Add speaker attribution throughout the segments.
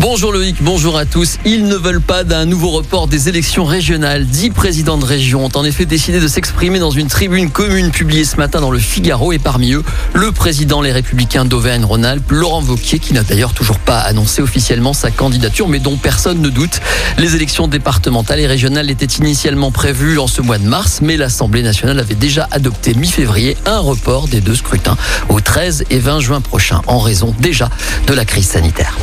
Speaker 1: Bonjour Loïc, bonjour à tous. Ils ne veulent pas d'un nouveau report des élections régionales. Dix présidents de région ont en effet décidé de s'exprimer dans une tribune commune publiée ce matin dans le Figaro et parmi eux, le président Les Républicains d'Auvergne-Rhône-Alpes, Laurent Vauquier, qui n'a d'ailleurs toujours pas annoncé officiellement sa candidature, mais dont personne ne doute. Les élections départementales et régionales étaient initialement prévues en ce mois de mars, mais l'Assemblée nationale avait déjà adopté mi-février un report des deux scrutins au 13 et 20 juin prochain, en raison déjà de la crise sanitaire.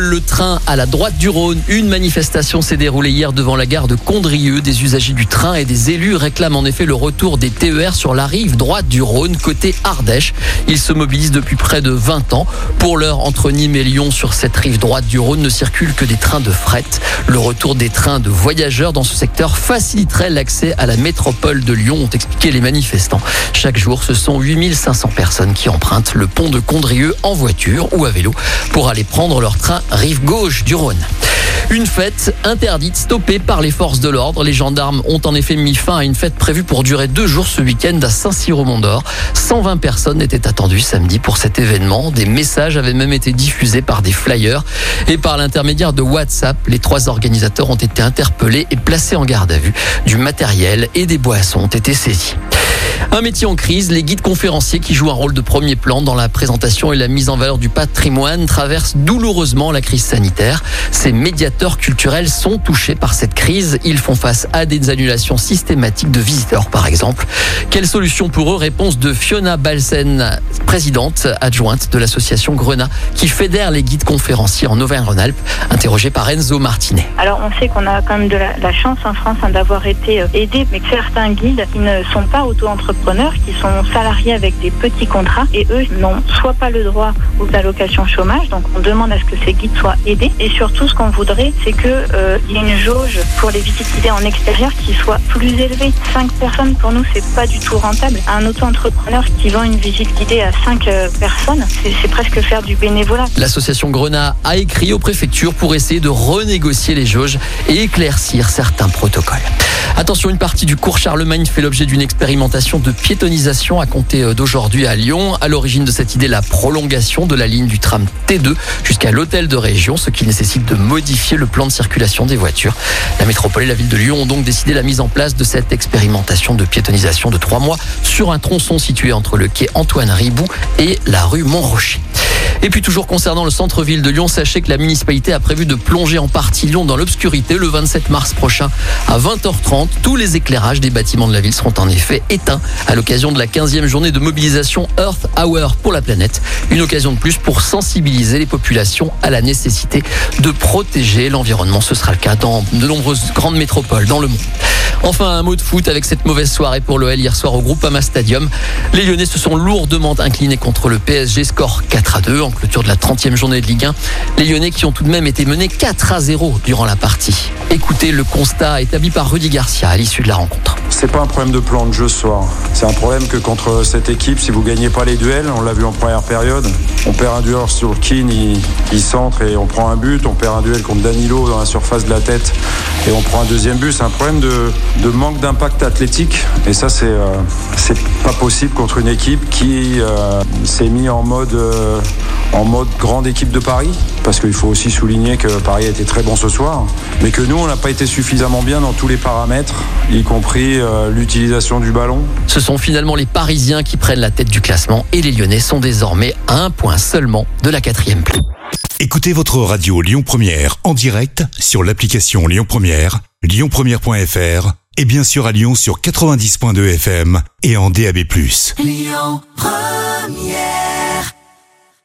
Speaker 1: Le train à la droite du Rhône. Une manifestation s'est déroulée hier devant la gare de Condrieu. Des usagers du train et des élus réclament en effet le retour des TER sur la rive droite du Rhône, côté Ardèche. Ils se mobilisent depuis près de 20 ans. Pour l'heure, entre Nîmes et Lyon, sur cette rive droite du Rhône, ne circulent que des trains de fret. Le retour des trains de voyageurs dans ce secteur faciliterait l'accès à la métropole de Lyon, ont expliqué les manifestants. Chaque jour, ce sont 8500 personnes qui empruntent le pont de Condrieu en voiture ou à vélo pour aller prendre leur train rive gauche du Rhône. Une fête interdite, stoppée par les forces de l'ordre. Les gendarmes ont en effet mis fin à une fête prévue pour durer deux jours ce week-end à Saint-Cyr-au-Mont-d'Or. 120 personnes étaient attendues samedi pour cet événement. Des messages avaient même été diffusés par des flyers. Et par l'intermédiaire de WhatsApp, les trois organisateurs ont été interpellés et placés en garde à vue. Du matériel et des boissons ont été saisis. Un métier en crise, les guides conférenciers qui jouent un rôle de premier plan dans la présentation et la mise en valeur du patrimoine traversent douloureusement la crise sanitaire. Ces médiateurs culturels sont touchés par cette crise. Ils font face à des annulations systématiques de visiteurs, par exemple. Quelle solution pour eux? Réponse de Fiona Balsen, présidente adjointe de l'association Grenat, qui fédère les guides conférenciers en Auvergne-Rhône-Alpes, interrogée par Enzo Martinet.
Speaker 2: Alors on sait qu'on a quand même de la, chance en France hein, d'avoir été euh, aidés, mais que certains guides qui ne sont pas auto-entrepreneurs, qui sont salariés avec des petits contrats, et eux n'ont soit pas le droit aux allocations chômage, donc on demande à ce que ces guides soient aidés. Et surtout, ce qu'on voudrait, c'est que euh, y ait une jauge pour les visites guidées en extérieur qui soit plus élevée. Cinq personnes pour nous, c'est pas du tout rentable. Un auto-entrepreneur qui vend une visite guidée à cinq euh, personnes, c'est presque faire du bénévolat.
Speaker 1: L'association Grenat a écrit aux préfectures pour essayer de renégocier les jauges et éclaircir certains protocoles. Attention, une partie du cours Charlemagne fait l'objet d'une expérimentation de piétonisation à compter euh, d'aujourd'hui à Lyon. À l'origine de cette idée, la prolongation de la ligne du tram T2 jusqu'à l'hôtel de région, ce qui nécessite de modifier le plan de circulation des voitures. La métropole et la ville de Lyon ont donc décidé la mise en place de cette expérimentation de piétonisation de trois mois sur un tronçon situé entre le quai Antoine Ribou et la rue Montrocher. Et puis toujours concernant le centre-ville de Lyon, sachez que la municipalité a prévu de plonger en partie Lyon dans l'obscurité le 27 mars prochain à 20h30. Tous les éclairages des bâtiments de la ville seront en effet éteints à l'occasion de la 15e journée de mobilisation Earth Hour pour la planète. Une occasion de plus pour sensibiliser les populations à la nécessité de protéger l'environnement. Ce sera le cas dans de nombreuses grandes métropoles dans le monde. Enfin, un mot de foot avec cette mauvaise soirée pour l'OL hier soir au Groupama Stadium. Les Lyonnais se sont lourdement inclinés contre le PSG, score 4 à 2 en clôture de la 30e journée de Ligue 1. Les Lyonnais qui ont tout de même été menés 4 à 0 durant la partie. Écoutez le constat établi par Rudy Garcia à l'issue de la rencontre.
Speaker 3: C'est pas un problème de plan de jeu ce soir. C'est un problème que contre cette équipe, si vous gagnez pas les duels, on l'a vu en première période, on perd un duel sur Keane, il, il centre et on prend un but. On perd un duel contre Danilo dans la surface de la tête et on prend un deuxième but. C'est un problème de, de manque d'impact athlétique et ça c'est euh, pas possible contre une équipe qui euh, s'est mis en mode euh, en mode grande équipe de Paris parce qu'il faut aussi souligner que Paris a été très bon ce soir mais que nous on n'a pas été suffisamment bien dans tous les paramètres y compris euh, l'utilisation du ballon
Speaker 1: Ce sont finalement les Parisiens qui prennent la tête du classement et les Lyonnais sont désormais à un point seulement de la quatrième place.
Speaker 4: Écoutez votre radio Lyon Première en direct sur l'application Lyon Première, lyonpremière.fr et bien sûr à Lyon sur 90.2 FM et en DAB+.
Speaker 5: Lyon Première